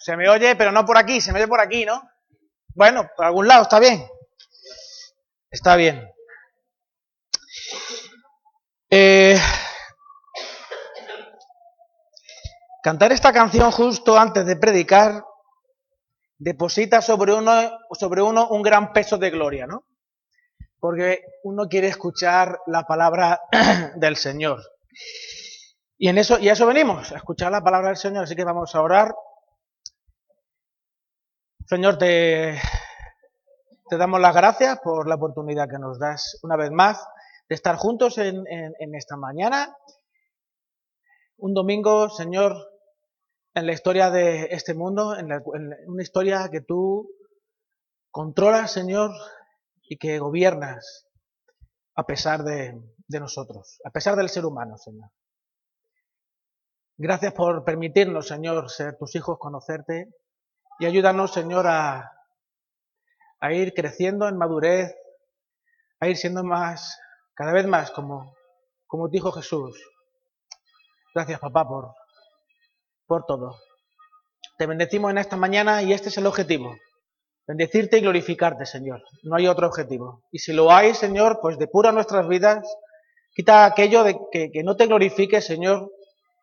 Se me oye, pero no por aquí, se me oye por aquí, ¿no? Bueno, por algún lado, está bien. Está bien. Eh, cantar esta canción justo antes de predicar deposita sobre uno, sobre uno un gran peso de gloria, ¿no? Porque uno quiere escuchar la palabra del Señor. Y en eso, y a eso venimos, a escuchar la palabra del Señor, así que vamos a orar. Señor, te, damos las gracias por la oportunidad que nos das una vez más de estar juntos en, esta mañana. Un domingo, Señor, en la historia de este mundo, en, una historia que tú controlas, Señor, y que gobiernas a pesar de, de nosotros, a pesar del ser humano, Señor. Gracias por permitirnos, Señor, ser tus hijos, conocerte y ayúdanos, Señor, a, a ir creciendo en madurez, a ir siendo más, cada vez más como, como dijo Jesús. Gracias, papá, por, por todo. Te bendecimos en esta mañana y este es el objetivo. Bendecirte y glorificarte, Señor. No hay otro objetivo. Y si lo hay, Señor, pues depura nuestras vidas. Quita aquello de que, que no te glorifique, Señor,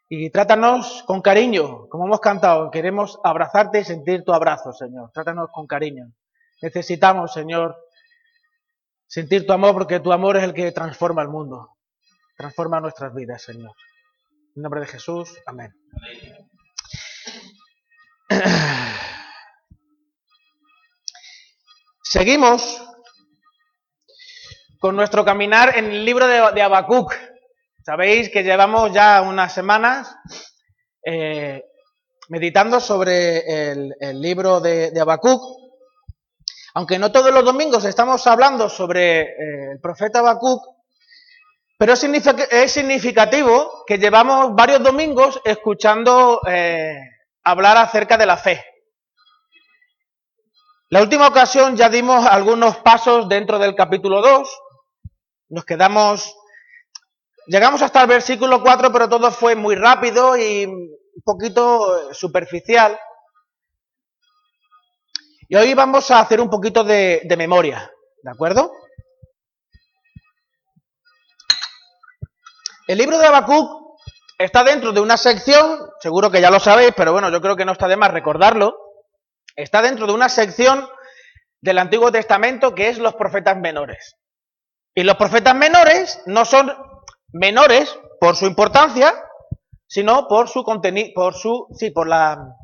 y trátanos con cariño, como hemos cantado. Queremos abrazarte y sentir tu abrazo, Señor. Trátanos con cariño. Necesitamos, Señor, sentir tu amor porque tu amor es el que transforma el mundo. Transforma nuestras vidas, Señor. En nombre de Jesús. Amén. Seguimos con nuestro caminar en el libro de, de Habacuc. Sabéis que llevamos ya unas semanas eh, meditando sobre el, libro de, de Habacuc. Aunque no todos los domingos estamos hablando sobre eh, el profeta Habacuc, pero es, significativo que llevamos varios domingos escuchando eh, hablar acerca de la fe. La última ocasión ya dimos algunos pasos dentro del capítulo 2. Nos quedamos Llegamos hasta el versículo 4, pero todo fue muy rápido y un poquito superficial. Y hoy vamos a hacer un poquito de, memoria, ¿de acuerdo? El libro de Habacuc está dentro de una sección, seguro que ya lo sabéis, pero bueno, yo creo que no está de más recordarlo. Está dentro de una sección del Antiguo Testamento que es los profetas menores. Y los profetas menores no son menores por su importancia, sino por su contenido, por su, sí, por la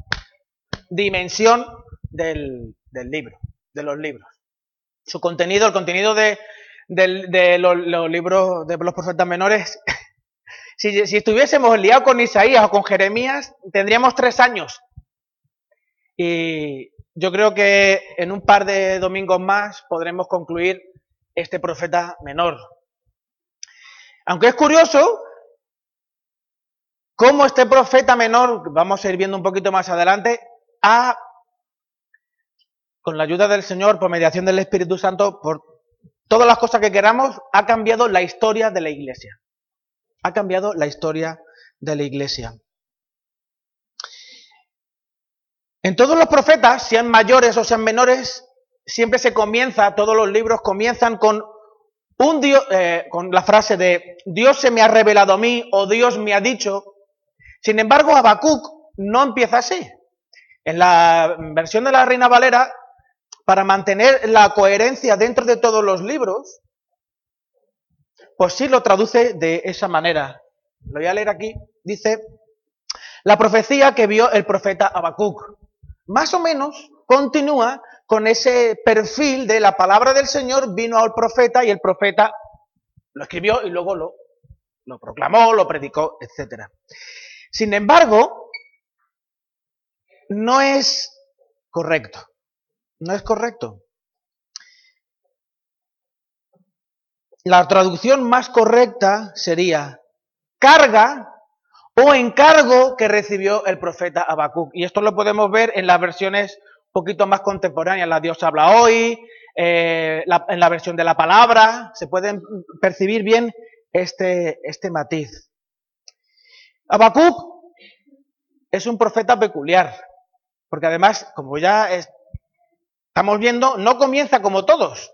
dimensión del, libro, de los libros. Su contenido, el contenido de, los, libros de los profetas menores, si, si estuviésemos liados con Isaías o con Jeremías, tendríamos tres años. Y yo creo que en un par de domingos más podremos concluir este profeta menor, aunque es curioso cómo este profeta menor, vamos a ir viendo un poquito más adelante, ha, con la ayuda del Señor, por mediación del Espíritu Santo, por todas las cosas que queramos, ha cambiado la historia de la iglesia. Ha cambiado la historia de la iglesia. En todos los profetas, sean mayores o sean menores, siempre se comienza, todos los libros comienzan con un Dios, eh, con la frase de Dios se me ha revelado a mí o Dios me ha dicho. Sin embargo, Habacuc no empieza así. En la versión de la Reina Valera, para mantener la coherencia dentro de todos los libros, pues sí lo traduce de esa manera. Lo voy a leer aquí. Dice, la profecía que vio el profeta Habacuc. Más o menos continúa con ese perfil de la palabra del Señor, vino al profeta y el profeta lo escribió y luego lo, proclamó, lo predicó, etc. Sin embargo, no es correcto. No es correcto. La traducción más correcta sería carga o encargo que recibió el profeta Habacuc. Y esto lo podemos ver en las versiones poquito más contemporánea, la Dios habla hoy, eh, en la versión de la palabra, se pueden percibir bien este, este matiz. Habacuc es un profeta peculiar, porque además, como ya estamos viendo, no comienza como todos,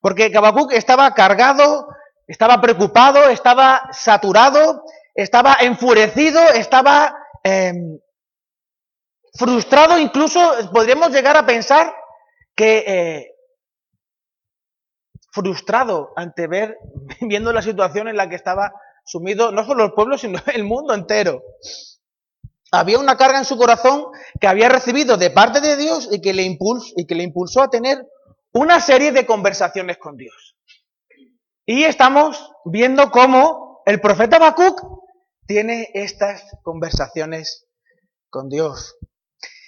porque Habacuc estaba cargado, estaba preocupado, estaba saturado, estaba enfurecido, estaba em, frustrado, incluso podríamos llegar a pensar que eh, frustrado ante ver, viendo la situación en la que estaba sumido no solo el pueblo, sino el mundo entero. Había una carga en su corazón que había recibido de parte de Dios y que le, impulsó, y que le impulsó a tener una serie de conversaciones con Dios. Y estamos viendo cómo el profeta Habacuc tiene estas conversaciones con Dios.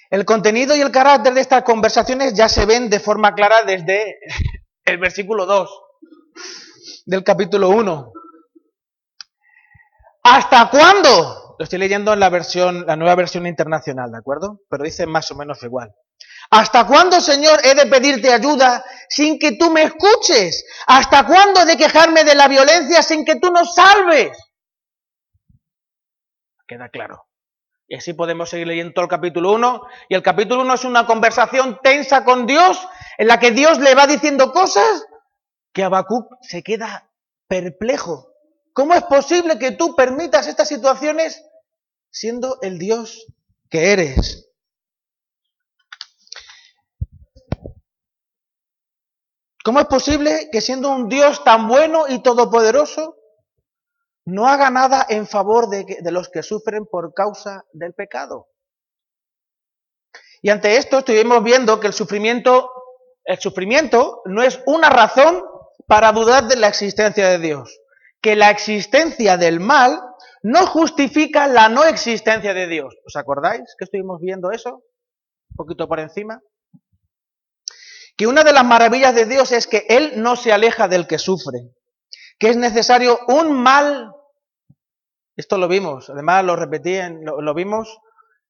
El contenido y el carácter de estas conversaciones ya se ven de forma clara desde el versículo 2 del capítulo 1. ¿Hasta cuándo? Lo estoy leyendo en la versión, la nueva versión internacional, ¿de acuerdo? Pero dice más o menos igual. ¿Hasta cuándo, Señor, he de pedirte ayuda sin que tú me escuches? ¿Hasta cuándo he de quejarme de la violencia sin que tú nos salves? Queda claro. Y así podemos seguir leyendo todo el capítulo 1. Y el capítulo 1 es una conversación tensa con Dios, en la que Dios le va diciendo cosas que Habacuc se queda perplejo. ¿Cómo es posible que tú permitas estas situaciones siendo el Dios que eres? ¿Cómo es posible que siendo un Dios tan bueno y todopoderoso, no haga nada en favor de, los que sufren por causa del pecado? Y ante esto estuvimos viendo que el sufrimiento, el sufrimiento no es una razón para dudar de la existencia de Dios que la existencia del mal no justifica la no existencia de Dios. ¿Os acordáis que estuvimos viendo eso? Un poquito por encima. Que una de las maravillas de Dios es que Él no se aleja del que sufre. Que es necesario un mal. Esto lo vimos, además lo repetí, en, lo, vimos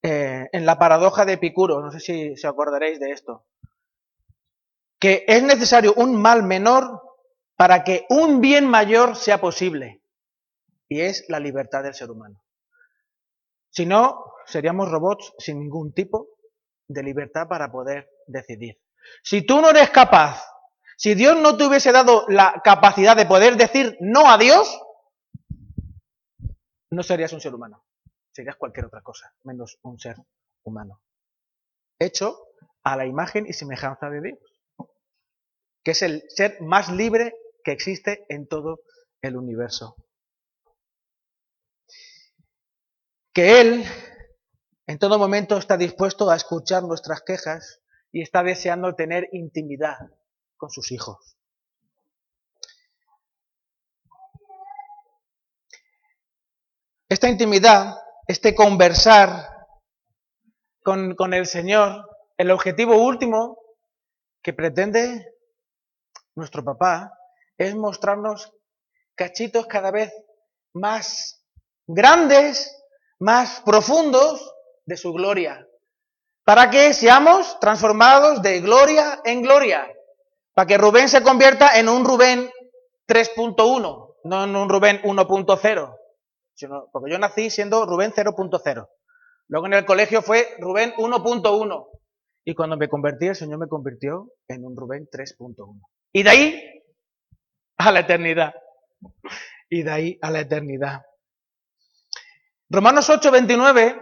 eh, en la paradoja de Epicuro. No sé si, si acordaréis de esto. Que es necesario un mal menor para que un bien mayor sea posible, y es la libertad del ser humano. Si no, seríamos robots sin ningún tipo de libertad para poder decidir. Si tú no eres capaz, si Dios no te hubiese dado la capacidad de poder decir no a Dios, no serías un ser humano, serías cualquier otra cosa, menos un ser humano. Hecho a la imagen y semejanza de Dios, que es el ser más libre que existe en todo el universo. Que Él en todo momento está dispuesto a escuchar nuestras quejas y está deseando tener intimidad con sus hijos. Esta intimidad, este conversar con, el Señor, el objetivo último que pretende nuestro papá es mostrarnos cachitos cada vez más grandes, más profundos de su gloria, para que seamos transformados de gloria en gloria, para que Rubén se convierta en un Rubén 3.1, no en un Rubén 1.0, porque yo nací siendo Rubén 0.0. Luego en el colegio fue Rubén 1.1. Y cuando me convertí, el Señor me convirtió en un Rubén 3.1. Y de ahí a la eternidad. Y de ahí a la eternidad. Romanos 8, 29,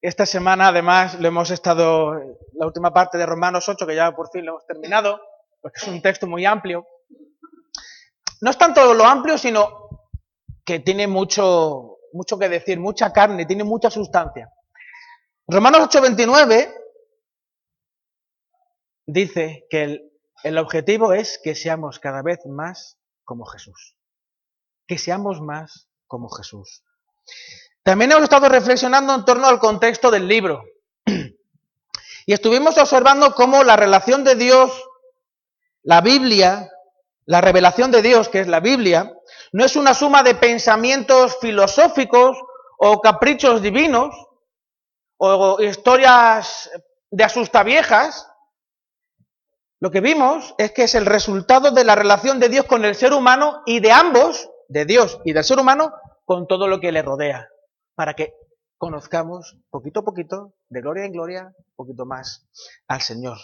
esta semana además lo hemos estado, la última parte de Romanos 8, que ya por fin lo hemos terminado, porque es un texto muy amplio. No es tanto lo amplio, sino que tiene mucho, mucho que decir, mucha carne, tiene mucha sustancia. Romanos 8, 29 dice que el, el objetivo es que seamos cada vez más como Jesús. Que seamos más como Jesús. También hemos estado reflexionando en torno al contexto del libro. Y estuvimos observando cómo la relación de Dios, la Biblia, la revelación de Dios, que es la Biblia, no es una suma de pensamientos filosóficos o caprichos divinos o historias de asustaviejas, lo que vimos es que es el resultado de la relación de Dios con el ser humano y de ambos, de Dios y del ser humano, con todo lo que le rodea, para que conozcamos poquito a poquito de gloria en gloria, poquito más al Señor.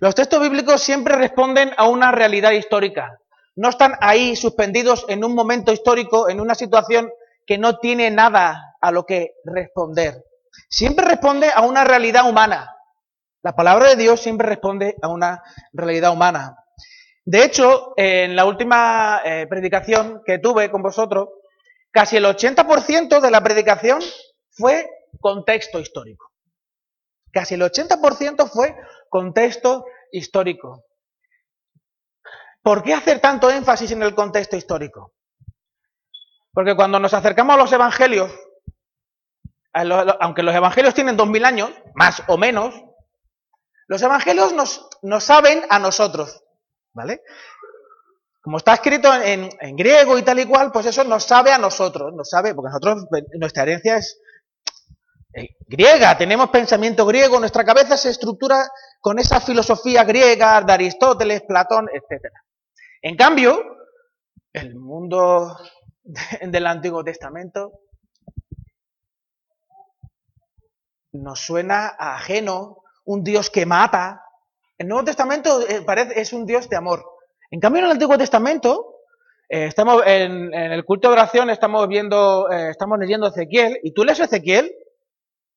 Los textos bíblicos siempre responden a una realidad histórica. No están ahí suspendidos en un momento histórico, en una situación que no tiene nada a lo que responder. Siempre responde a una realidad humana. La palabra de Dios siempre responde a una realidad humana. De hecho, en la última eh, predicación que tuve con vosotros, casi el 80% de la predicación fue contexto histórico. Casi el 80% fue contexto histórico. ¿Por qué hacer tanto énfasis en el contexto histórico? Porque cuando nos acercamos a los evangelios, aunque los evangelios tienen 2000 años, más o menos, los evangelios nos, saben a nosotros, ¿vale? Como está escrito en, griego y tal y cual, pues eso nos sabe a nosotros, nos sabe, porque nosotros, nuestra herencia es eh, griega, tenemos pensamiento griego, nuestra cabeza se estructura con esa filosofía griega de Aristóteles, Platón, etc. En cambio, el mundo del Antiguo Testamento nos suena ajeno, un Dios que mata. El Nuevo Testamento eh, parece, es un Dios de amor. En cambio, en el Antiguo Testamento, eh, estamos en, el culto de oración, estamos viendo, eh, estamos leyendo Ezequiel, y tú lees Ezequiel,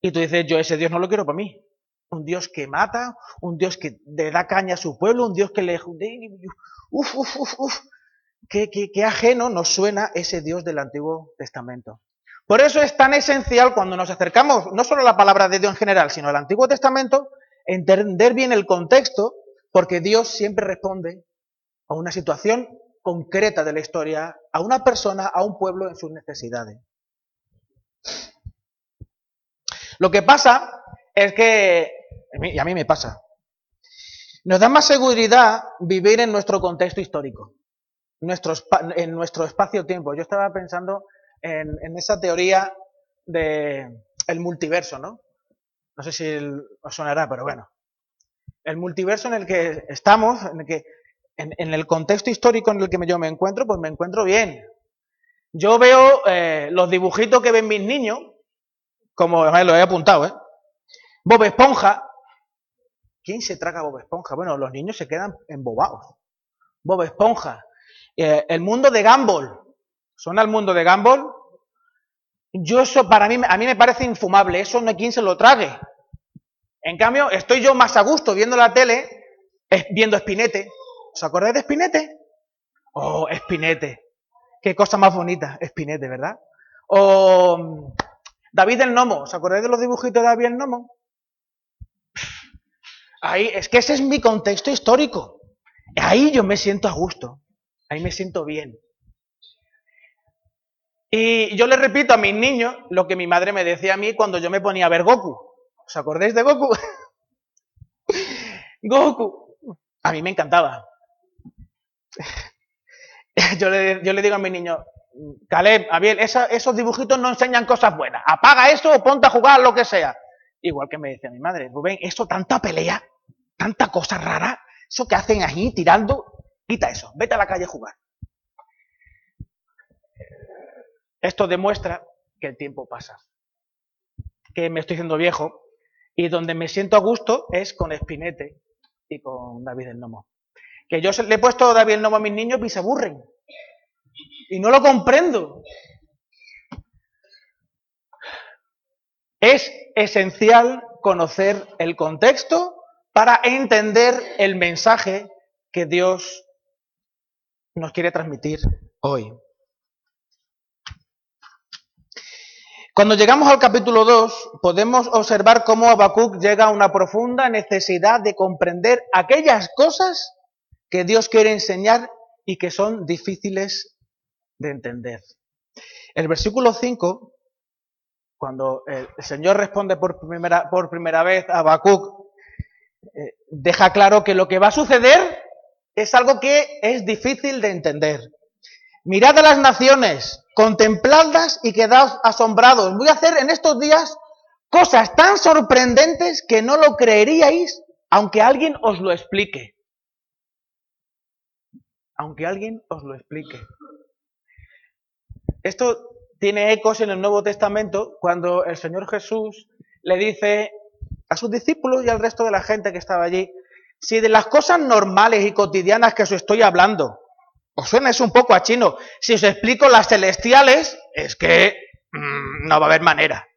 y tú dices, yo ese Dios no lo quiero para mí. Un Dios que mata, un Dios que le da caña a su pueblo, un Dios que le... Uf, uf, uf, uf. Qué, qué ajeno nos suena ese Dios del Antiguo Testamento. Por eso es tan esencial cuando nos acercamos no solo a la palabra de Dios en general, sino al Antiguo Testamento, entender bien el contexto, porque Dios siempre responde a una situación concreta de la historia, a una persona, a un pueblo en sus necesidades. Lo que pasa es que, y a mí me pasa, nos da más seguridad vivir en nuestro contexto histórico, en nuestro espacio-tiempo. Yo estaba pensando en, esa teoría del el multiverso, ¿no? No sé si os sonará, pero bueno. El multiverso en el que estamos, en el que en, el contexto histórico en el que yo me encuentro, pues me encuentro bien. Yo veo eh, los dibujitos que ven mis niños como lo he apuntado, ¿eh? Bob Esponja. ¿Quién se traga Bob Esponja? Bueno, los niños se quedan embobados. Bob Esponja. Eh, el mundo de Gumball. ¿Suena el mundo de Gumball? Yo eso para mí, a mí me parece infumable. Eso no hay quien se lo trague. En cambio, estoy yo más a gusto viendo la tele, viendo Espinete. ¿Os acordáis de Espinete? Oh, Espinete. Qué cosa más bonita, Espinete, ¿verdad? O David el Nomo, ¿os acordáis de los dibujitos de David el Nomo? Ahí, es que ese es mi contexto histórico. Ahí yo me siento a gusto. Ahí me siento bien. Y yo le repito a mis niños lo que mi madre me decía a mí cuando yo me ponía a ver Goku. ¿Os acordáis de Goku? Goku. A mí me encantaba. Yo le, digo a mis niños, Caleb, Abiel, esos dibujitos no enseñan cosas buenas. Apaga eso o ponte a jugar lo que sea. Igual que me decía mi madre, Rubén, eso tanta pelea, tanta cosa rara, eso que hacen ahí tirando, quita eso, vete a la calle a jugar. Esto demuestra que el tiempo pasa, que me estoy haciendo viejo y donde me siento a gusto es con Espinete y con David el Nomo. Que yo le he puesto David el Nomo a mis niños y se aburren. Y no lo comprendo. Es esencial conocer el contexto para entender el mensaje que Dios nos quiere transmitir hoy. Cuando llegamos al capítulo 2, podemos observar cómo Habacuc llega a una profunda necesidad de comprender aquellas cosas que Dios quiere enseñar y que son difíciles de entender. El versículo 5, cuando el Señor responde por primera, por primera vez a Habacuc, deja claro que lo que va a suceder es algo que es difícil de entender. Mirad a las naciones, contempladlas y quedaos asombrados. Voy a hacer en estos días cosas tan sorprendentes que no lo creeríais aunque alguien os lo explique. Aunque alguien os lo explique. Esto tiene ecos en el Nuevo Testamento cuando el Señor Jesús le dice a sus discípulos y al resto de la gente que estaba allí, si de las cosas normales y cotidianas que os estoy hablando, os suena eso un poco a chino, si os explico las celestiales, es que mm, no va a haber manera.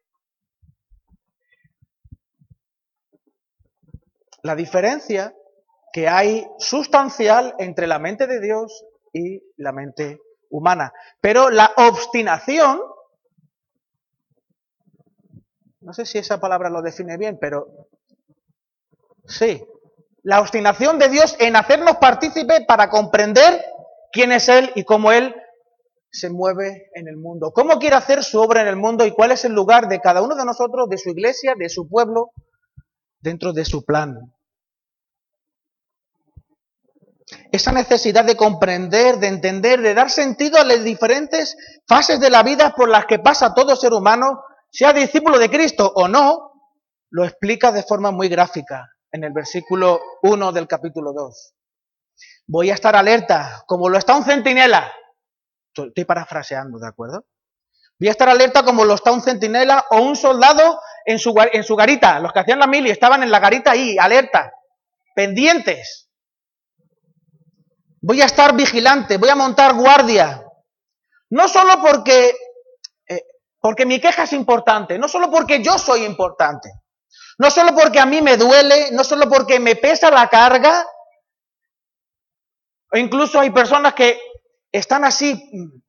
La diferencia que hay sustancial entre la mente de Dios y la mente humana. Pero la obstinación, no sé si esa palabra lo define bien, pero sí, la obstinación de Dios en hacernos partícipes para comprender quién es Él y cómo Él se mueve en el mundo, cómo quiere hacer su obra en el mundo y cuál es el lugar de cada uno de nosotros, de su iglesia, de su pueblo, dentro de su plan. Esa necesidad de comprender, de entender, de dar sentido a las diferentes fases de la vida por las que pasa todo ser humano, sea discípulo de Cristo o no, lo explica de forma muy gráfica en el versículo 1 del capítulo 2. Voy a estar alerta, como lo está un centinela. Estoy parafraseando, ¿de acuerdo? Voy a estar alerta como lo está un centinela o un soldado en su, en su garita. Los que hacían la mili estaban en la garita ahí, alerta, pendientes. Voy a estar vigilante, voy a montar guardia. No solo porque, porque mi queja es importante, no solo porque yo soy importante, no solo porque a mí me duele, no solo porque me pesa la carga, o incluso hay personas que están así mm,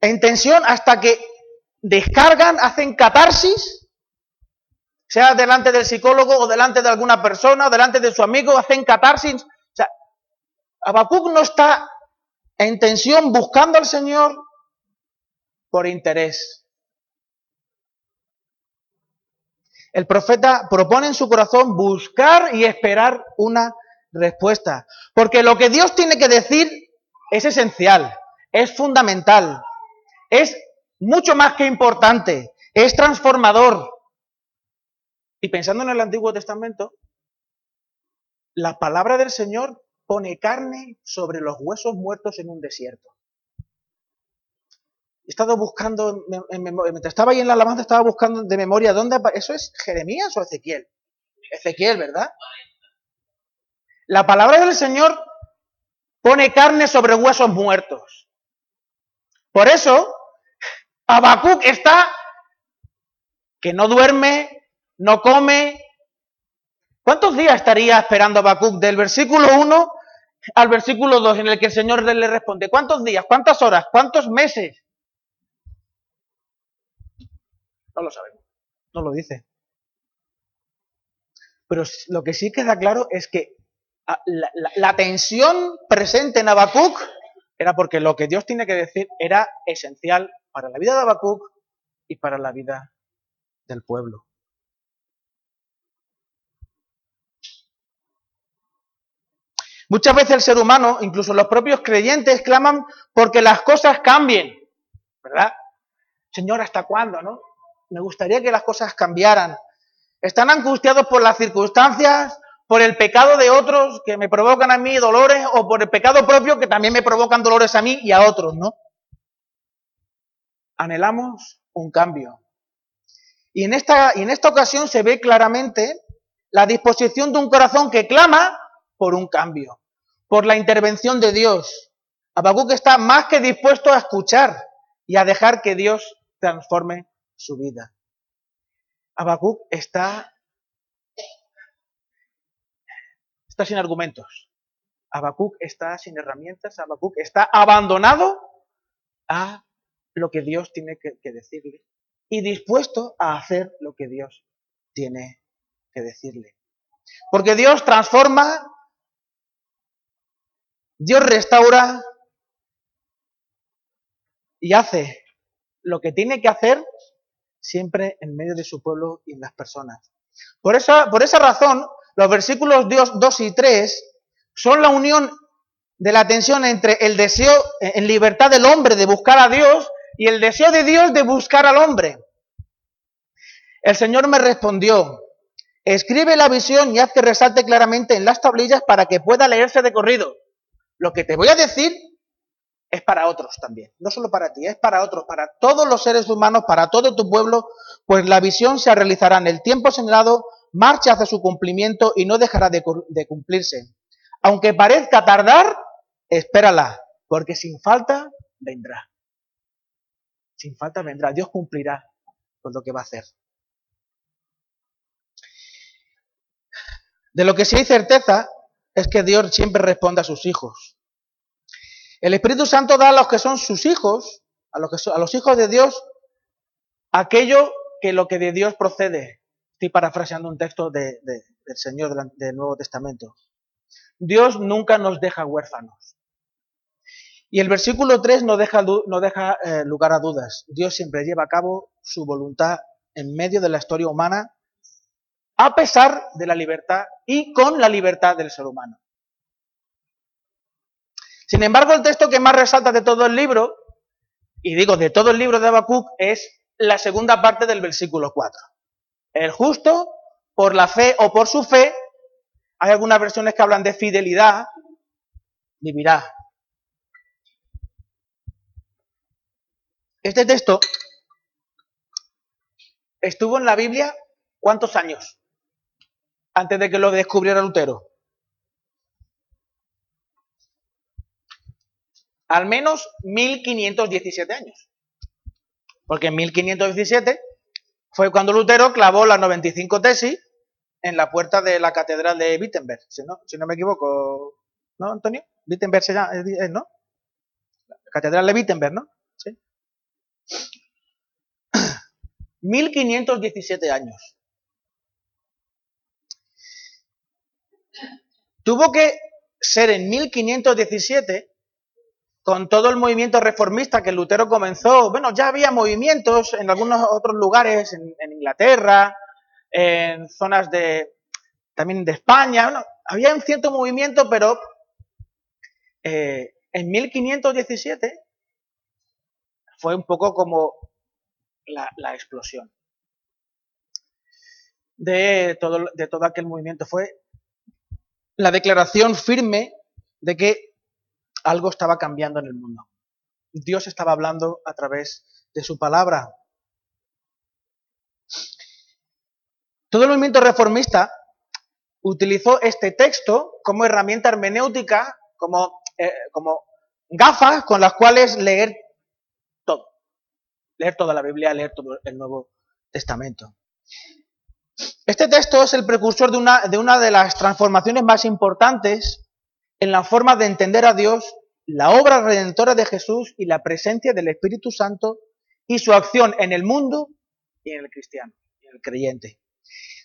en tensión hasta que descargan, hacen catarsis, sea delante del psicólogo o delante de alguna persona o delante de su amigo, hacen catarsis. O sea, Habacuc no está en tensión buscando al Señor por interés. El profeta propone en su corazón buscar y esperar una respuesta. Porque lo que Dios tiene que decir es esencial, es fundamental, es mucho más que importante, es transformador. Y pensando en el Antiguo Testamento, la palabra del Señor pone carne sobre los huesos muertos en un desierto. He estado buscando, mientras estaba ahí en la alabanza, estaba buscando de memoria dónde ¿Eso es Jeremías o Ezequiel? Ezequiel, ¿verdad? La palabra del Señor pone carne sobre huesos muertos. Por eso, Habacuc está que no duerme, no come. ¿Cuántos días estaría esperando Habacuc del versículo 1 al versículo 2 en el que el Señor le responde? ¿Cuántos días? ¿Cuántas horas? ¿Cuántos meses? No lo sabemos. No lo dice. Pero lo que sí queda claro es que ah, la, tensión presente en Habacuc era porque lo que Dios tiene que decir era esencial para la vida de Habacuc y para la vida del pueblo. Muchas veces el ser humano, incluso los propios creyentes, claman porque las cosas cambien, ¿verdad? Señor, ¿hasta cuándo, no? Me gustaría que las cosas cambiaran. Están angustiados por las circunstancias, por el pecado de otros que me provocan a mí dolores o por el pecado propio que también me provocan dolores a mí y a otros, ¿no? Anhelamos un cambio. Y en esta, y en esta ocasión se ve claramente la disposición de un corazón que clama por un cambio, por la intervención de Dios. Habacuc está más que dispuesto a escuchar y a dejar que Dios transforme su vida. Habacuc está, está sin argumentos. Habacuc está sin herramientas. Habacuc está abandonado a lo que Dios tiene que, que decirle y dispuesto a hacer lo que Dios tiene que decirle. Porque Dios transforma, Dios restaura y hace lo que tiene que hacer siempre en medio de su pueblo y en las personas. Por esa, por esa razón, los versículos 2 y 3 son la unión de la tensión entre el deseo en libertad del hombre de buscar a Dios y el deseo de Dios de buscar al hombre. El Señor me respondió, escribe la visión y haz que resalte claramente en las tablillas para que pueda leerse de corrido. Lo que te voy a decir es para otros también, no solo para ti, es para otros, para todos los seres humanos, para todo tu pueblo, pues la visión se realizará en el tiempo señalado, marcha hacia su cumplimiento y no dejará de, de cumplirse. Aunque parezca tardar, espérala, porque sin falta vendrá. Sin falta vendrá, Dios cumplirá con lo que va a hacer. De lo que sí hay certeza es que Dios siempre responde a sus hijos. El Espíritu Santo da a los que son sus hijos, a los, hijos de Dios, aquello que lo que de Dios procede. Estoy parafraseando un texto del Señor del, Nuevo Testamento. Dios nunca nos deja huérfanos. Y el versículo 3 no deja, no deja eh, lugar a dudas. Dios siempre lleva a cabo su voluntad en medio de la historia humana, a pesar de la libertad y con la libertad del ser humano. Sin embargo, el texto que más resalta de todo el libro, y digo de todo el libro de Habacuc, es la segunda parte del versículo 4. El justo, por la fe o por su fe, hay algunas versiones que hablan de fidelidad, vivirá. Este texto estuvo en la Biblia ¿cuántos años? Antes de que lo descubriera Lutero. Al menos 1517 años. Porque en 1517 fue cuando Lutero clavó las 95 tesis en la puerta de la catedral de Wittenberg, si no, si no me equivoco, ¿no, Antonio? Wittenberg se llama, ¿no? La catedral de Wittenberg, ¿no? Sí. 1517 años. Tuvo que ser en 1517 con todo el movimiento reformista que Lutero comenzó, bueno, ya había movimientos en algunos otros lugares, en, Inglaterra, en zonas de también de España, había un cierto movimiento, pero eh, en 1517 fue un poco como la, explosión de todo, de todo aquel movimiento. Fue la declaración firme de que algo estaba cambiando en el mundo. Dios estaba hablando a través de su palabra. Todo el movimiento reformista utilizó este texto como herramienta hermenéutica, como, eh, como gafas con las cuales leer todo. Leer toda la Biblia, leer todo el Nuevo Testamento. Este texto es el precursor de una, de una de las transformaciones más importantes en la forma de entender a Dios, la obra redentora de Jesús y la presencia del Espíritu Santo y su acción en el mundo y en el cristiano, y en el creyente.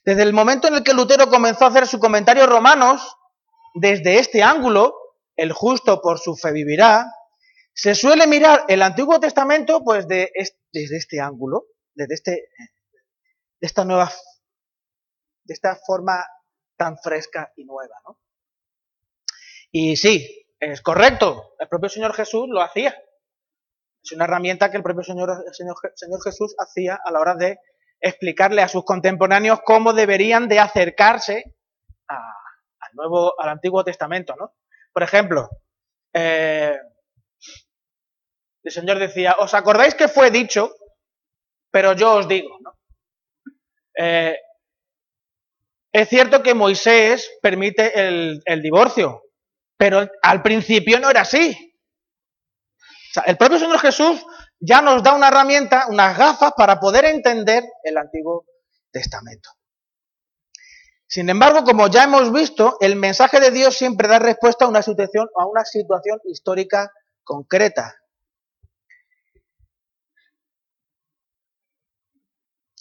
Desde el momento en el que Lutero comenzó a hacer su comentario romanos, desde este ángulo, el justo por su fe vivirá, se suele mirar el Antiguo Testamento pues de desde este ángulo, desde este, de esta nueva, de esta forma tan fresca y nueva, ¿no? Y sí, es correcto, el propio Señor Jesús lo hacía. Es una herramienta que el propio Señor, Señor, Jesús hacía a la hora de explicarle a sus contemporáneos cómo deberían de acercarse al nuevo, al Antiguo Testamento, ¿no? Por ejemplo, eh, el Señor decía, ¿os acordáis que fue dicho? Pero yo os digo, ¿no? Eh, es cierto que Moisés permite el, el divorcio, pero al principio no era así. el propio Señor Jesús ya nos da una herramienta, unas gafas para poder entender el Antiguo Testamento. Sin embargo, como ya hemos visto, el mensaje de Dios siempre da respuesta a una situación, a una situación histórica concreta.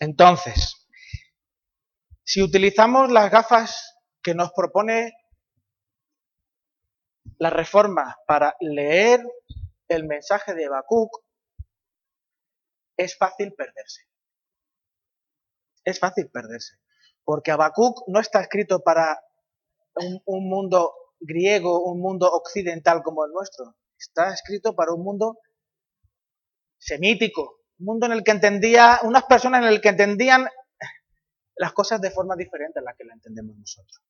Entonces, si utilizamos las gafas que nos propone la reforma para leer el mensaje de Habacuc, es fácil perderse. Es fácil perderse. Porque Habacuc no está escrito para un, un, mundo griego, un mundo occidental como el nuestro. Está escrito para un mundo semítico, un mundo en el que entendía, unas personas en el que entendían las cosas de forma diferente a la que la entendemos nosotros.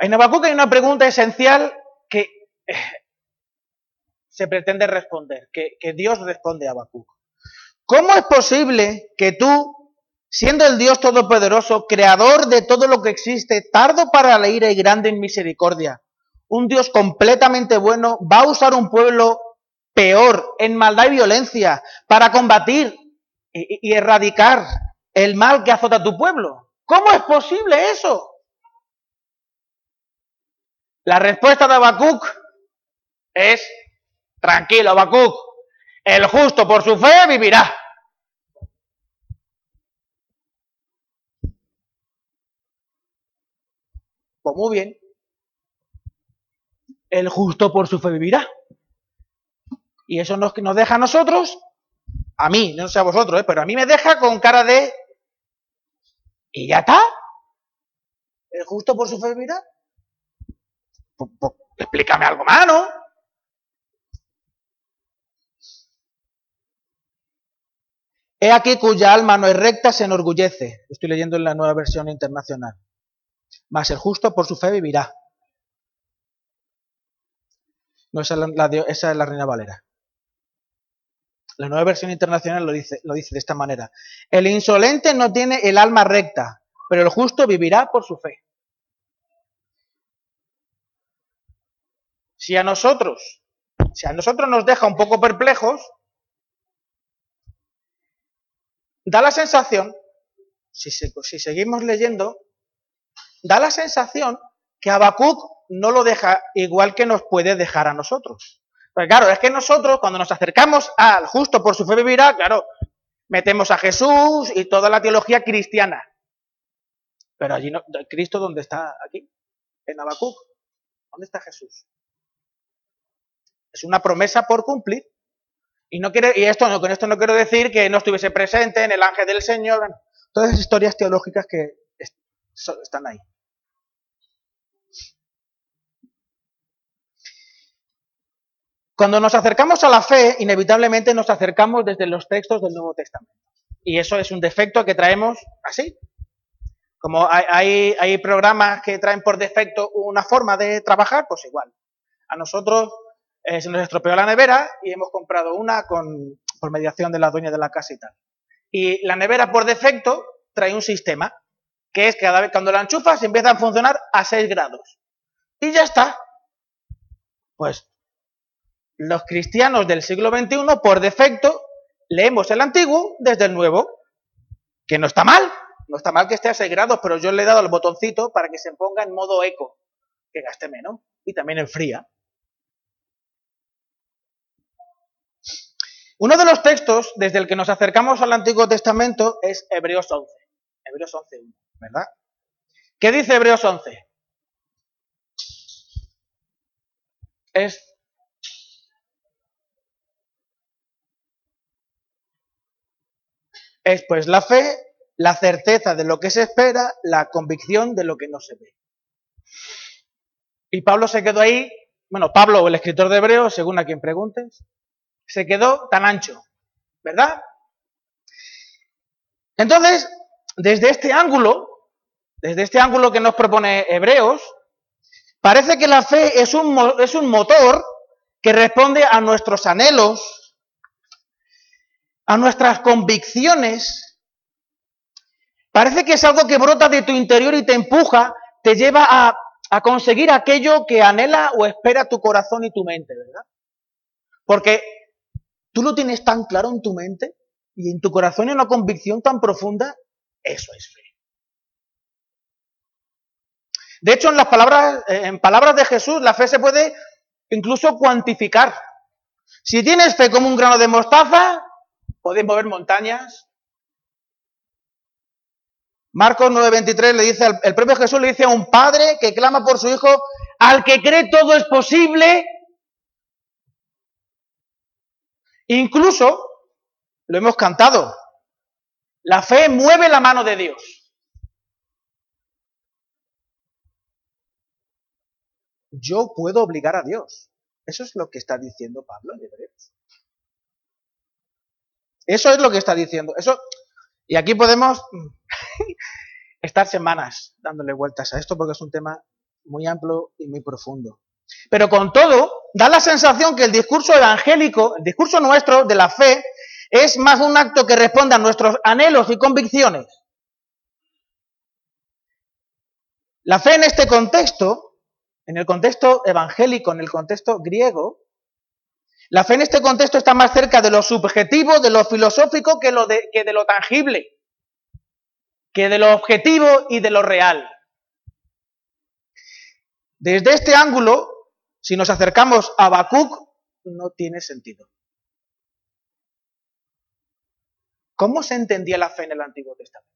En Habacuc hay una pregunta esencial que se pretende responder, que, Dios responde a Habacuc. ¿Cómo es posible que tú, siendo el Dios Todopoderoso, creador de todo lo que existe, tardo para la ira y grande en misericordia, un Dios completamente bueno, va a usar un pueblo peor, en maldad y violencia, para combatir y, erradicar el mal que azota a tu pueblo. ¿Cómo es posible eso? La respuesta de Habacuc es, tranquilo Habacuc, el justo por su fe vivirá. Pues muy bien. El justo por su fe vivirá. Y eso nos, nos deja a nosotros, a mí, no sé a vosotros, ¿eh? pero a mí me deja con cara de... ¿Y ya está? ¿El justo por su fe vivirá? Explícame algo más. He aquí cuya alma no es recta, se enorgullece. Estoy leyendo en la nueva versión internacional. Mas el justo por su fe vivirá. No, esa esa es la Reina Valera. La nueva versión internacional lo dice, lo dice de esta manera. El insolente no tiene el alma recta, pero el justo vivirá por su fe. Si a nosotros, si a nosotros nos deja un poco perplejos, da la sensación, si, seguimos leyendo, da la sensación que Habacuc no lo deja igual que nos puede dejar a nosotros. Pues claro, es que nosotros cuando nos acercamos al justo por su fe vivirá, claro, metemos a Jesús y toda la teología cristiana. Pero allí no, Cristo dónde está aquí, en Habacuc. ¿Dónde está Jesús? Es una promesa por cumplir. Y no quiere, y esto no, con esto no quiero decir que no estuviese presente en el ángel del Señor, todas esas historias teológicas que están ahí. Cuando nos acercamos a la fe, inevitablemente nos acercamos desde los textos del Nuevo Testamento. Y eso es un defecto que traemos así. Como hay, hay, programas que traen por defecto una forma de trabajar, pues igual. A nosotros eh, se nos estropeó la nevera y hemos comprado una con, por mediación de la dueña de la casa y tal. Y la nevera por defecto trae un sistema, que es que cada vez cuando la enchufas empieza a funcionar a 6 grados. Y ya está. Pues los cristianos del siglo XXI, por defecto, leemos el antiguo desde el nuevo, que no está mal, no está mal que esté a 6 grados, pero yo le he dado el botoncito para que se ponga en modo eco, que gaste menos y también enfría. Uno de los textos desde el que nos acercamos al Antiguo Testamento es Hebreos 11. Hebreos 11.1, ¿verdad? ¿Qué dice Hebreos 11? Es Es pues la fe, la certeza de lo que se espera, la convicción de lo que no se ve. Y Pablo se quedó ahí, bueno, Pablo, el escritor de Hebreos, según a quien preguntes, se quedó tan ancho, ¿verdad? Entonces, desde este ángulo, desde este ángulo que nos propone Hebreos, parece que la fe es un, es un motor que responde a nuestros anhelos, a nuestras convicciones, parece que es algo que brota de tu interior y te empuja, te lleva a, conseguir aquello que anhela o espera tu corazón y tu mente, ¿verdad? Porque tú lo tienes tan claro en tu mente y en tu corazón y una convicción tan profunda, eso es fe. De hecho, en las palabras, en palabras de Jesús, la fe se puede incluso cuantificar. Si tienes fe como un grano de mostaza, podéis mover montañas. Marcos 9:23 le dice, el propio Jesús le dice a un padre que clama por su hijo, al que cree todo es posible. Incluso, lo hemos cantado, la fe mueve la mano de Dios. Yo puedo obligar a Dios. Eso es lo que está diciendo Pablo en Hebreos. Eso es lo que está diciendo. Eso, y aquí podemos estar semanas dándole vueltas a esto porque es un tema muy amplio y muy profundo. Pero con todo, da la sensación que el discurso evangélico, el discurso nuestro de la fe, es más un acto que responde a nuestros anhelos y convicciones. La fe en este contexto, en el contexto evangélico, en el contexto griego, la fe en este contexto está más cerca de lo subjetivo, de lo filosófico, que, lo de, que de lo tangible, que de lo objetivo y de lo real. Desde este ángulo, si nos acercamos a Habacuc, no tiene sentido. ¿Cómo se entendía la fe en el Antiguo Testamento?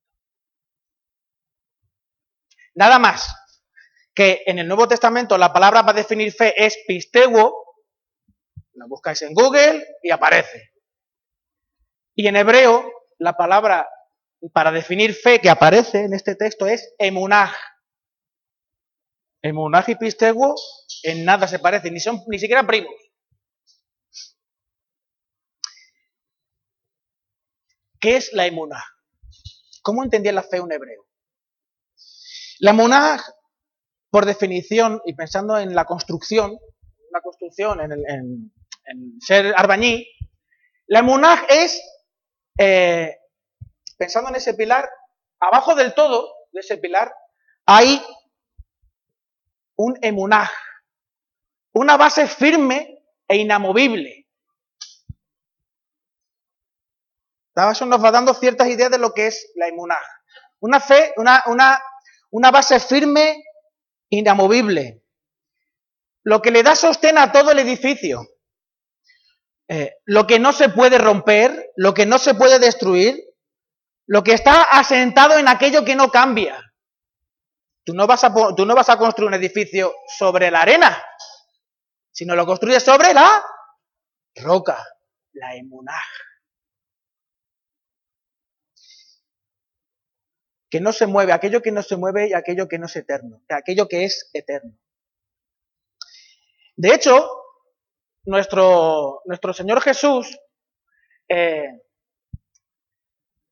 Nada más que en el Nuevo Testamento la palabra para definir fe es pisteuo, la buscáis en Google y aparece. Y en hebreo, la palabra para definir fe que aparece en este texto es emunaj. Emunaj y pistego en nada se parecen, ni son ni siquiera primos. ¿Qué es la emunaj? ¿Cómo entendía la fe un hebreo? La emunaj, por definición, y pensando en la construcción, la construcción en, el, ser arbañí, la emunaj es, eh, pensando en ese pilar, abajo del todo de ese pilar hay un emunaj, una base firme e inamovible. Eso nos va dando ciertas ideas de lo que es la emunaj. Una fe, una, una, una base firme, inamovible. Lo que le da sostén a todo el edificio. Eh, lo que no se puede romper, lo que no se puede destruir, lo que está asentado en aquello que no cambia. Tú no vas a, tú no vas a construir un edificio sobre la arena, sino lo construyes sobre la roca, la emunaj. Que no se mueve, aquello que no se mueve y aquello que no es eterno, aquello que es eterno. De hecho, nuestro, nuestro Señor Jesús eh,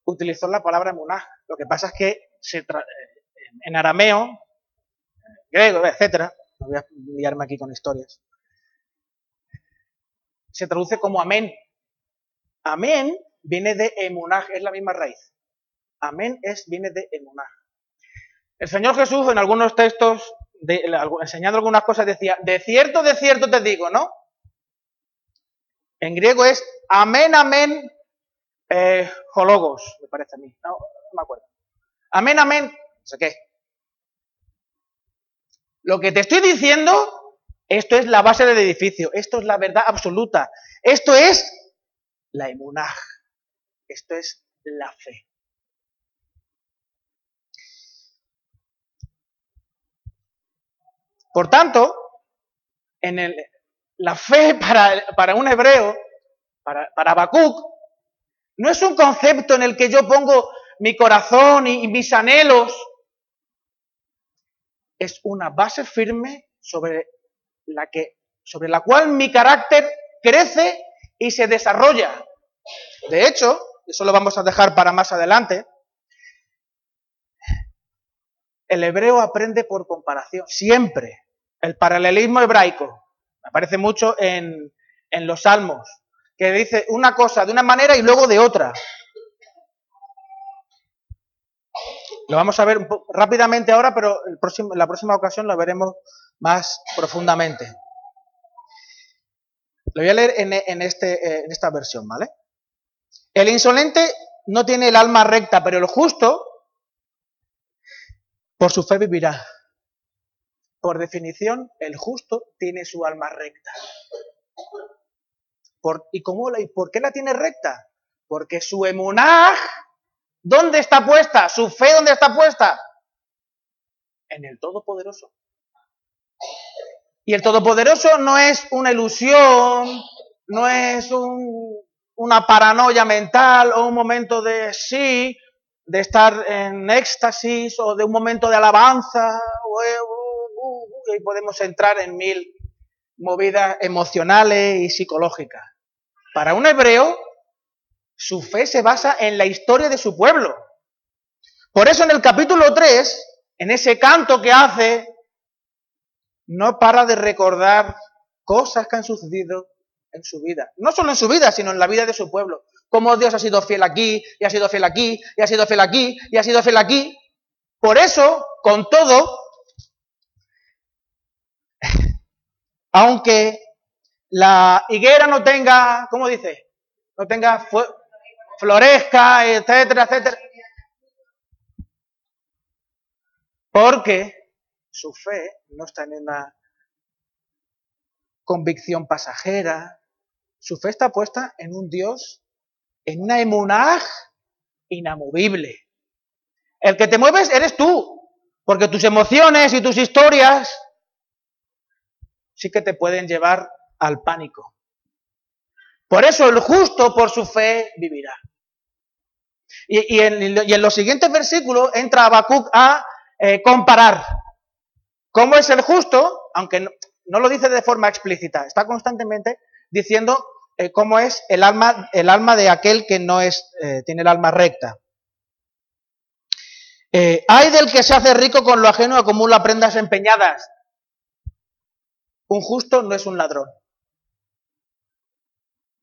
utilizó la palabra munaj. Lo que pasa es que se en arameo, griego, etcétera, no voy a liarme aquí con historias, se traduce como amén. Amén viene de emunaj, es la misma raíz. Amén es, viene de emunaj. El Señor Jesús en algunos textos, enseñando algunas cosas, decía, de cierto, de cierto te digo, ¿no? En griego es amén, amén, eh, hologos, me parece a mí. No, me acuerdo. Amén, amén, no sé qué. Lo que te estoy diciendo, esto es la base del edificio, esto es la verdad absoluta, esto es la emunaj, esto es la fe. Por tanto, en el, la fe para, un hebreo, para, para no es un concepto en el que yo pongo mi corazón y, mis anhelos. Es una base firme sobre sobre la cual mi carácter crece y se desarrolla. De hecho, eso lo vamos a dejar para más adelante, el hebreo aprende por comparación, siempre. El paralelismo hebraico Aparece mucho en, los salmos, que dice una cosa de una manera y luego de otra. Lo vamos a ver rápidamente ahora, pero el próximo, la próxima ocasión lo veremos más profundamente. Lo voy a leer en, en, este, en esta versión, ¿vale? El insolente no tiene el alma recta, pero el justo por su fe vivirá. Por definición, el justo tiene su alma recta. ¿y, cómo la, ¿Y por qué la tiene recta? Porque su emunaj, ¿dónde está puesta? ¿Su fe dónde está puesta? En el Todopoderoso. Y el Todopoderoso no es una ilusión, no es una paranoia mental o un momento de sí, de estar en éxtasis o de un momento de alabanza y podemos entrar en mil movidas emocionales y psicológicas. Para un hebreo, su fe se basa en la historia de su pueblo. Por eso en el capítulo 3, en ese canto que hace, no para de recordar cosas que han sucedido en su vida. No solo en su vida, sino en la vida de su pueblo. Cómo Dios ha sido fiel aquí, y ha sido fiel aquí, y ha sido fiel aquí, y ha sido fiel aquí. Por eso, con todo, aunque la higuera no tenga, ¿cómo dice? No tenga florezca, etcétera, etcétera. Porque su fe no está en una convicción pasajera, su fe está puesta en un Dios, en una emunaj inamovible. El que te mueves eres tú, porque tus emociones y tus historias sí que te pueden llevar al pánico. Por eso el justo por su fe vivirá. Y, en, los siguientes versículos entra Habacuc a eh, comparar cómo es el justo, aunque no, lo dice de forma explícita, está constantemente diciendo eh, cómo es el alma, el alma de aquel que no es, eh, tiene el alma recta. hay del que se hace rico con lo ajeno y acumula prendas empeñadas. Un justo no es un ladrón.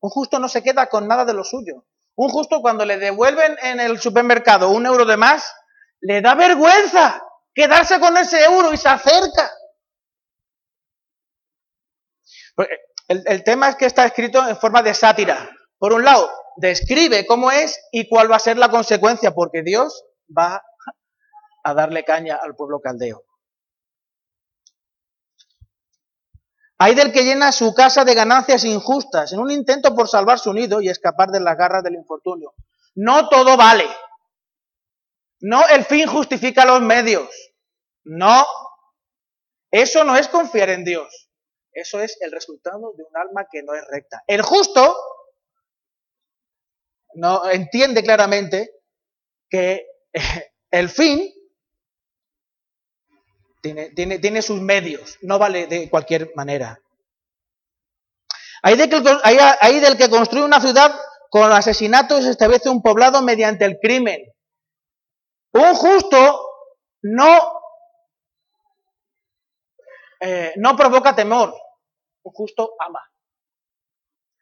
Un justo no se queda con nada de lo suyo. Un justo cuando le devuelven en el supermercado un euro de más, le da vergüenza quedarse con ese euro y se acerca. El, tema es que está escrito en forma de sátira. Por un lado, describe cómo es y cuál va a ser la consecuencia, porque Dios va a darle caña al pueblo caldeo. Hay del que llena su casa de ganancias injustas en un intento por salvar su nido y escapar de las garras del infortunio. No todo vale. No el fin justifica los medios. No. Eso no es confiar en Dios. Eso es el resultado de un alma que no es recta. El justo no entiende claramente que el fin tiene, tiene, tiene sus medios, no vale de cualquier manera. Hay, de que, hay, del que construye una ciudad con asesinatos y establece un poblado mediante el crimen. Un justo no, eh, no provoca temor, un justo ama.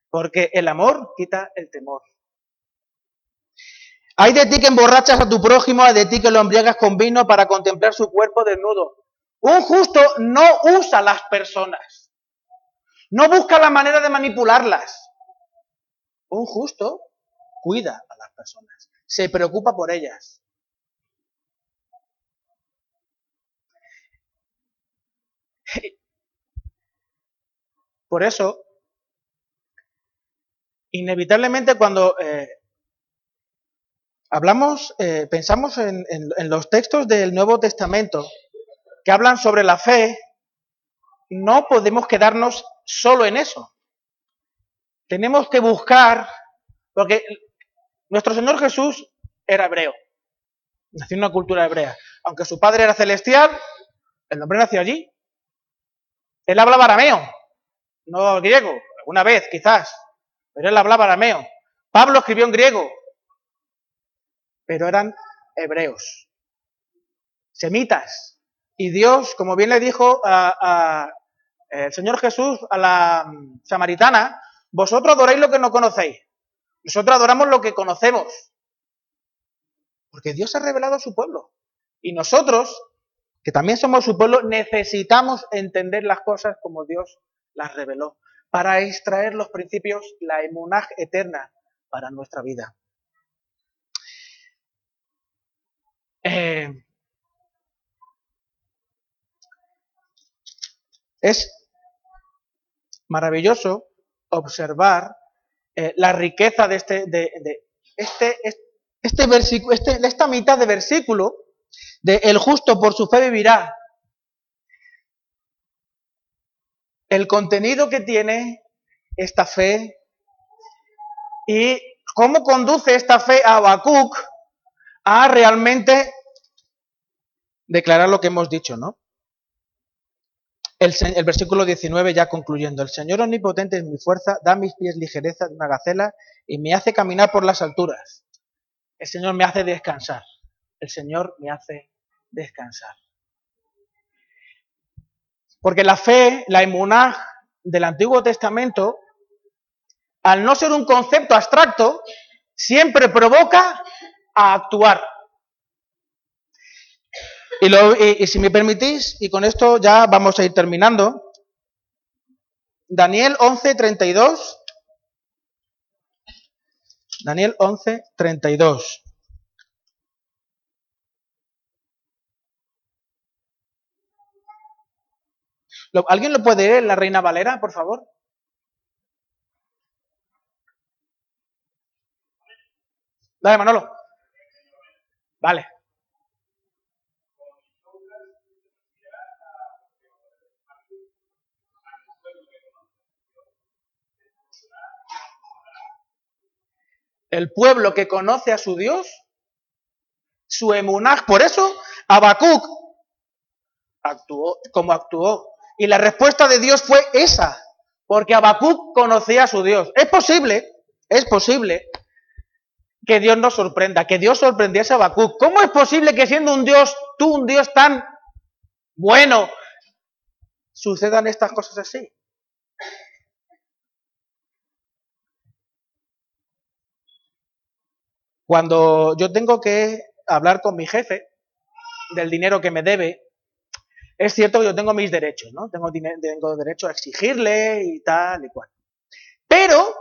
Porque el amor quita el temor. Hay de ti que emborrachas a tu prójimo, hay de ti que lo embriagas con vino para contemplar su cuerpo desnudo. Un justo no usa las personas. No busca la manera de manipularlas. Un justo cuida a las personas. Se preocupa por ellas. Por eso, inevitablemente cuando eh, hablamos, eh, pensamos en los textos del Nuevo Testamento, que hablan sobre la fe, no podemos quedarnos solo en eso. Tenemos que buscar, porque nuestro Señor Jesús era hebreo, nació en una cultura hebrea. Aunque su padre era celestial, el nombre nació allí. Él hablaba arameo, no griego, alguna vez quizás, pero él hablaba arameo. Pablo escribió en griego, pero eran hebreos, semitas, y Dios, como bien le dijo a, el Señor Jesús a la mm, samaritana, vosotros adoráis lo que no conocéis. Nosotros adoramos lo que conocemos. Porque Dios ha revelado a su pueblo. Y nosotros, que también somos su pueblo, necesitamos entender las cosas como Dios las reveló. Para extraer los principios, la emunaj eterna para nuestra vida. Eh, Es maravilloso observar eh, la riqueza de este, de, este, este este, de esta mitad de versículo, de el justo por su fe vivirá. El contenido que tiene esta fe y cómo conduce esta fe a Habacuc a realmente declarar lo que hemos dicho, ¿no? El, versículo 19 ya concluyendo, el Señor omnipotente es mi fuerza, da mis pies ligereza de una gacela y me hace caminar por las alturas. El Señor me hace descansar. El Señor me hace descansar. Porque la fe, la emunaj, del Antiguo Testamento, al no ser un concepto abstracto, siempre provoca a actuar. Y, y, si me permitís, y con esto ya vamos a ir terminando, Daniel 11, 32. Daniel 11, ¿Alguien lo puede leer, la Reina Valera, por favor? Dale, Manolo. Vale. El pueblo que conoce a su Dios, su emunaj, por eso Habacuc actuó como actuó. Y la respuesta de Dios fue esa, porque Habacuc conocía a su Dios. Es posible, es posible que Dios nos sorprenda, que Dios sorprendiese a Habacuc. ¿Cómo es posible que siendo un Dios, tú un Dios tan bueno, sucedan estas cosas así? Cuando yo tengo que hablar con mi jefe del dinero que me debe, es cierto que yo tengo mis derechos, ¿no? Tengo, tengo derecho a exigirle y tal y cual. Pero,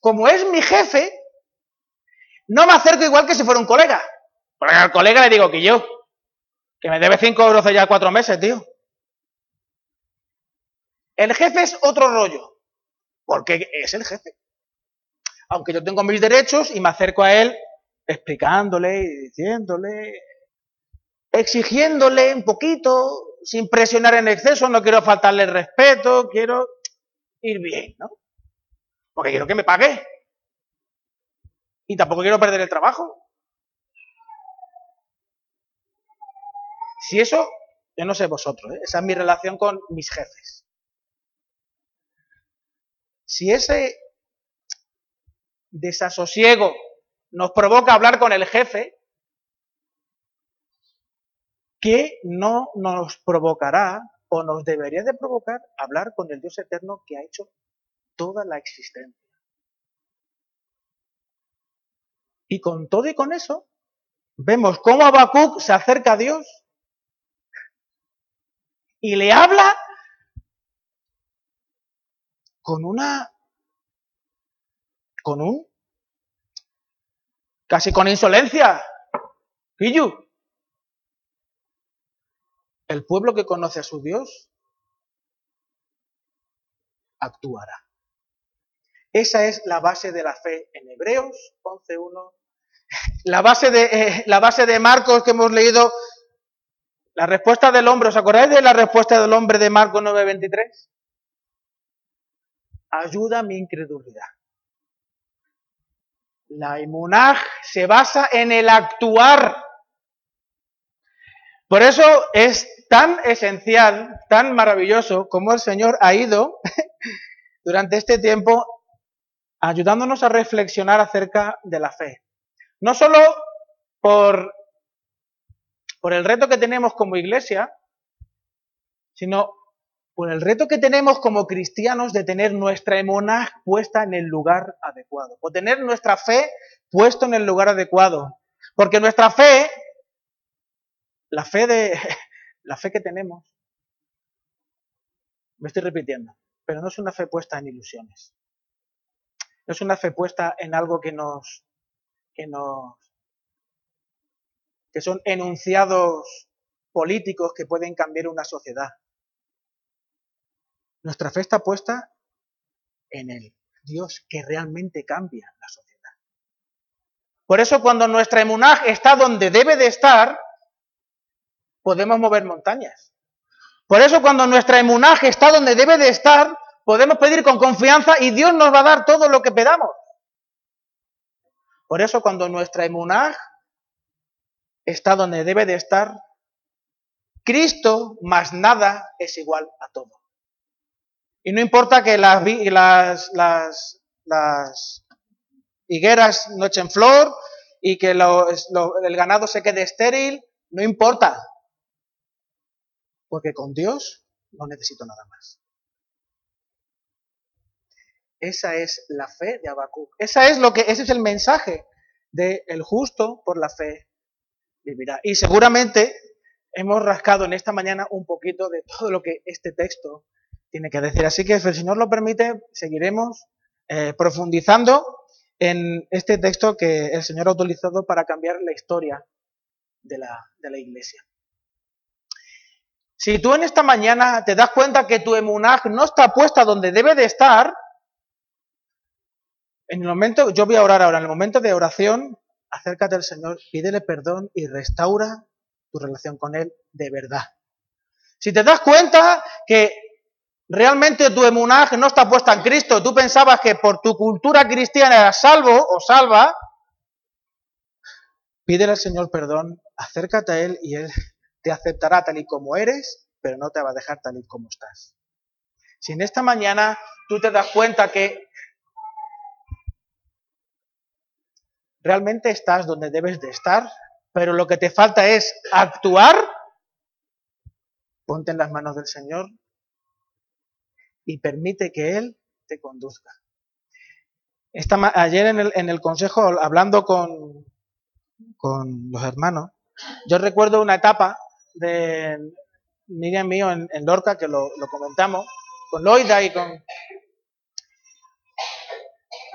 como es mi jefe, no me acerco igual que si fuera un colega. Porque al colega le digo que yo, que me debe 5 euros ya cuatro meses, tío. El jefe es otro rollo, porque es el jefe aunque yo tengo mis derechos y me acerco a él explicándole y diciéndole, exigiéndole un poquito, sin presionar en exceso, no quiero faltarle respeto, quiero ir bien, ¿no? Porque quiero que me pague. Y tampoco quiero perder el trabajo. Si eso, yo no sé vosotros, ¿eh? esa es mi relación con mis jefes. Si ese desasosiego nos provoca hablar con el jefe, ¿qué no nos provocará o nos debería de provocar hablar con el Dios eterno que ha hecho toda la existencia? Y con todo y con eso, vemos cómo Habacuc se acerca a Dios y le habla con una con un, casi con insolencia. Pillu. El pueblo que conoce a su Dios actuará. Esa es la base de la fe en Hebreos 11.1. La base de, eh, la base de Marcos que hemos leído, la respuesta del hombre, ¿os acordáis de la respuesta del hombre de Marcos 9.23? Ayuda mi incredulidad. La imunaj se basa en el actuar. Por eso es tan esencial, tan maravilloso como el Señor ha ido durante este tiempo ayudándonos a reflexionar acerca de la fe. No solo por, el reto que tenemos como iglesia, sino por el reto que tenemos como cristianos de tener nuestra emonaj puesta en el lugar adecuado, o tener nuestra fe puesto en el lugar adecuado. Porque nuestra fe, la fe de la fe que tenemos, me estoy repitiendo, pero no es una fe puesta en ilusiones. No es una fe puesta en algo que nos que nos que son enunciados políticos que pueden cambiar una sociedad. Nuestra fe está puesta en el Dios que realmente cambia la sociedad. Por eso cuando nuestra emunaj está donde debe de estar, podemos mover montañas. Por eso cuando nuestra emunaj está donde debe de estar, podemos pedir con confianza y Dios nos va a dar todo lo que pedamos. Por eso cuando nuestra emunaj está donde debe de estar, Cristo más nada es igual a todo. Y no importa que las, las, las, las higueras no echen flor y que el ganado se quede estéril, no importa. Porque con Dios no necesito nada más. Esa es la fe de Habacuc. Esa es lo que, ese es el mensaje de el justo por la fe vivirá. Y seguramente hemos rascado en esta mañana un poquito de todo lo que este texto tiene que decir. Así que, si el Señor lo permite, seguiremos eh, profundizando en este texto que el Señor ha utilizado para cambiar la historia de la, de la iglesia. Si tú en esta mañana te das cuenta que tu emunaj no está puesta donde debe de estar, en el momento, yo voy a orar ahora, en el momento de oración, acércate al Señor, pídele perdón y restaura tu relación con Él de verdad. Si te das cuenta que realmente tu emunaj no está puesta en Cristo, tú pensabas que por tu cultura cristiana eras salvo o salva, pídele al Señor perdón, acércate a Él y Él te aceptará tal y como eres, pero no te va a dejar tal y como estás. Si en esta mañana tú te das cuenta que realmente estás donde debes de estar, pero lo que te falta es actuar, ponte en las manos del Señor y permite que Él te conduzca. Ayer en el, en el consejo, hablando con los hermanos, yo recuerdo una etapa de Miriam mío en, Lorca, que lo, comentamos, con Loida y con...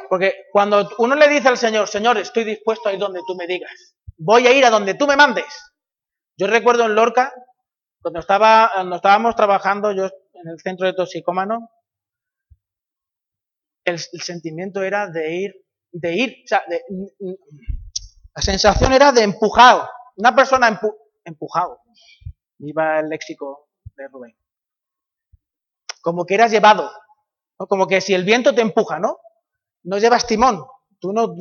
Porque cuando uno le dice al Señor, Señor, estoy dispuesto a ir donde tú me digas, voy a ir a donde tú me mandes. Yo recuerdo en Lorca, cuando, estaba, estábamos trabajando yo en el centro de toxicómano, el, el sentimiento era de ir, de ir, o sea, de, la sensación era de empujado, una persona empu, empujado, iba el léxico de Rubén. Como que eras llevado, ¿no? como que si el viento te empuja, ¿no? No llevas timón, tú no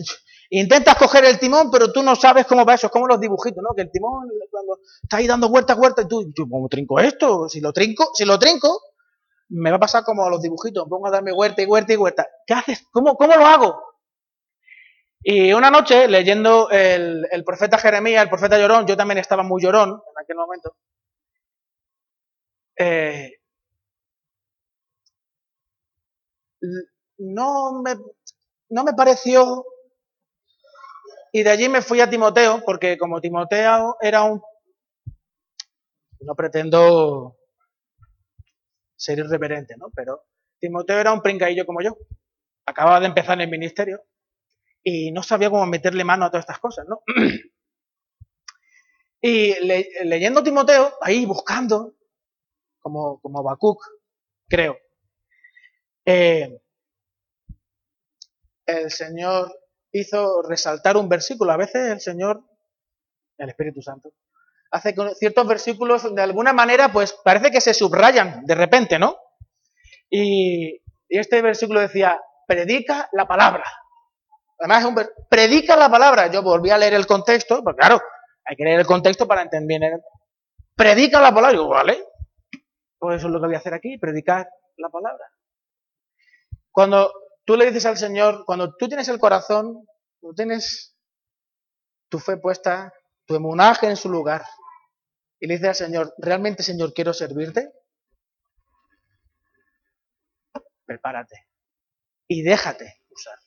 intentas coger el timón, pero tú no sabes cómo va eso, es como los dibujitos, ¿no? Que el timón cuando está ahí dando vueltas, vueltas, y tú, tú, ¿cómo trinco esto? Si lo trinco, si lo trinco, me va a pasar como a los dibujitos, me pongo a darme huerta y huerta y huerta. ¿Qué haces? ¿Cómo, cómo lo hago? Y una noche, leyendo el, profeta Jeremías, el profeta llorón, yo también estaba muy llorón en aquel momento, eh, no, me, no me pareció, y de allí me fui a Timoteo, porque como Timoteo era un, no pretendo ser irreverente, ¿no? Pero Timoteo era un pringaillo como yo, acababa de empezar en el ministerio, y no sabía cómo meterle mano a todas estas cosas, ¿no? Y le, leyendo Timoteo, ahí buscando, como, como Habacuc, creo, eh, el Señor hizo resaltar un versículo. A veces el Señor, el Espíritu Santo, hace con ciertos versículos de alguna manera, pues parece que se subrayan de repente, ¿no? Y este versículo decía, predica la palabra. Además, predica la palabra. Yo volví a leer el contexto, pues claro, hay que leer el contexto para entender. Predica la palabra. Digo, vale, pues eso es lo que voy a hacer aquí, predicar la palabra. Cuando tú le dices al Señor, cuando tú tienes el corazón, tú tienes tu fe puesta, tu emunaje en su lugar, y le dices al Señor, ¿realmente, Señor, quiero servirte? Prepárate y déjate usar.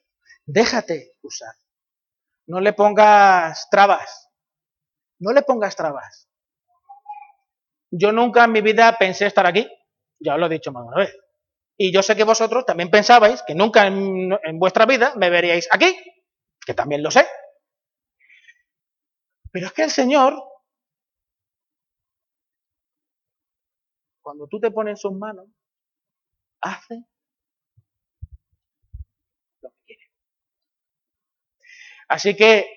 Déjate usar. No le pongas trabas. No le pongas trabas. Yo nunca en mi vida pensé estar aquí. Ya os lo he dicho más de una vez. Y yo sé que vosotros también pensabais que nunca en, en vuestra vida me veríais aquí, que también lo sé. Pero es que el Señor, cuando tú te pones en sus manos, hace Así que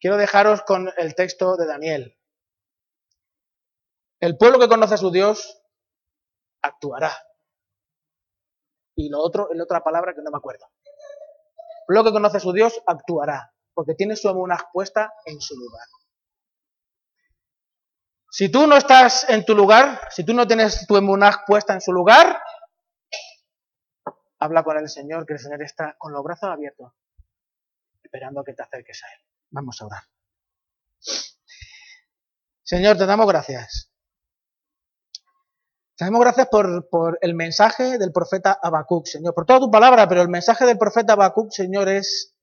quiero dejaros con el texto de Daniel. El pueblo que conoce a su Dios actuará. Y lo otro, es otra palabra que no me acuerdo. El pueblo que conoce a su Dios actuará, porque tiene su emunaj puesta en su lugar. Si tú no estás en tu lugar, si tú no tienes tu emunaj puesta en su lugar, habla con el Señor, que el Señor está con los brazos abiertos esperando que te acerques a Él. Vamos a orar. Señor, te damos gracias. Te damos gracias por, por, el mensaje del profeta Habacuc, Señor, por toda tu palabra, pero el mensaje del profeta Habacuc, Señor, es.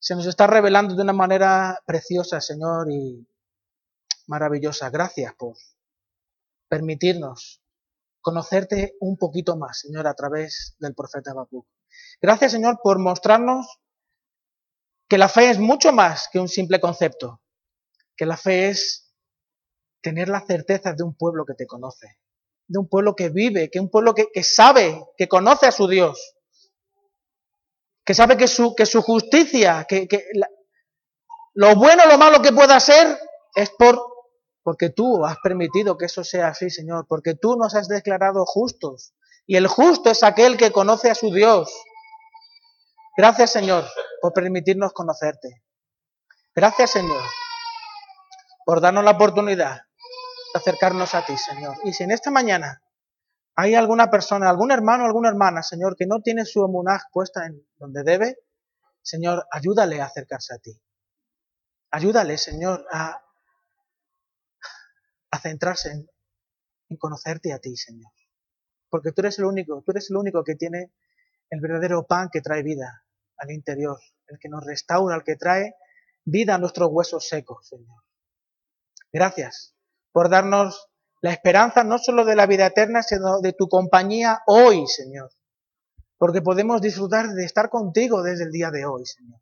Se nos está revelando de una manera preciosa, Señor, y maravillosa. Gracias por permitirnos conocerte un poquito más, Señor, a través del profeta Habacuc. Gracias, Señor, por mostrarnos que la fe es mucho más que un simple concepto, que la fe es tener la certeza de un pueblo que te conoce, de un pueblo que vive, que un pueblo que, sabe, que conoce a su Dios, que sabe que su, justicia, que, lo bueno o lo malo que pueda ser, es por, porque tú has permitido que eso sea así, Señor, porque tú nos has declarado justos. Y el justo es aquel que conoce a su Dios. Gracias, Señor, por permitirnos conocerte. Gracias, Señor, por darnos la oportunidad de acercarnos a ti, Señor. Y si en esta mañana hay alguna persona, algún hermano, alguna hermana, Señor, que no tiene su emunaj puesta en donde debe, Señor, ayúdale a acercarse a ti. Ayúdale, Señor, a, centrarse en, en conocerte a ti, Señor. Porque tú eres el único, tú eres el único que tiene el verdadero pan que trae vida al interior, el que nos restaura, el que trae vida a nuestros huesos secos, Señor. Gracias por darnos la esperanza no solo de la vida eterna, sino de tu compañía hoy, Señor. Porque podemos disfrutar de estar contigo desde el día de hoy, Señor.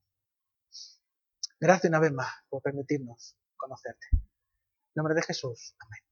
Gracias una vez más por permitirnos conocerte. En nombre de Jesús. Amén.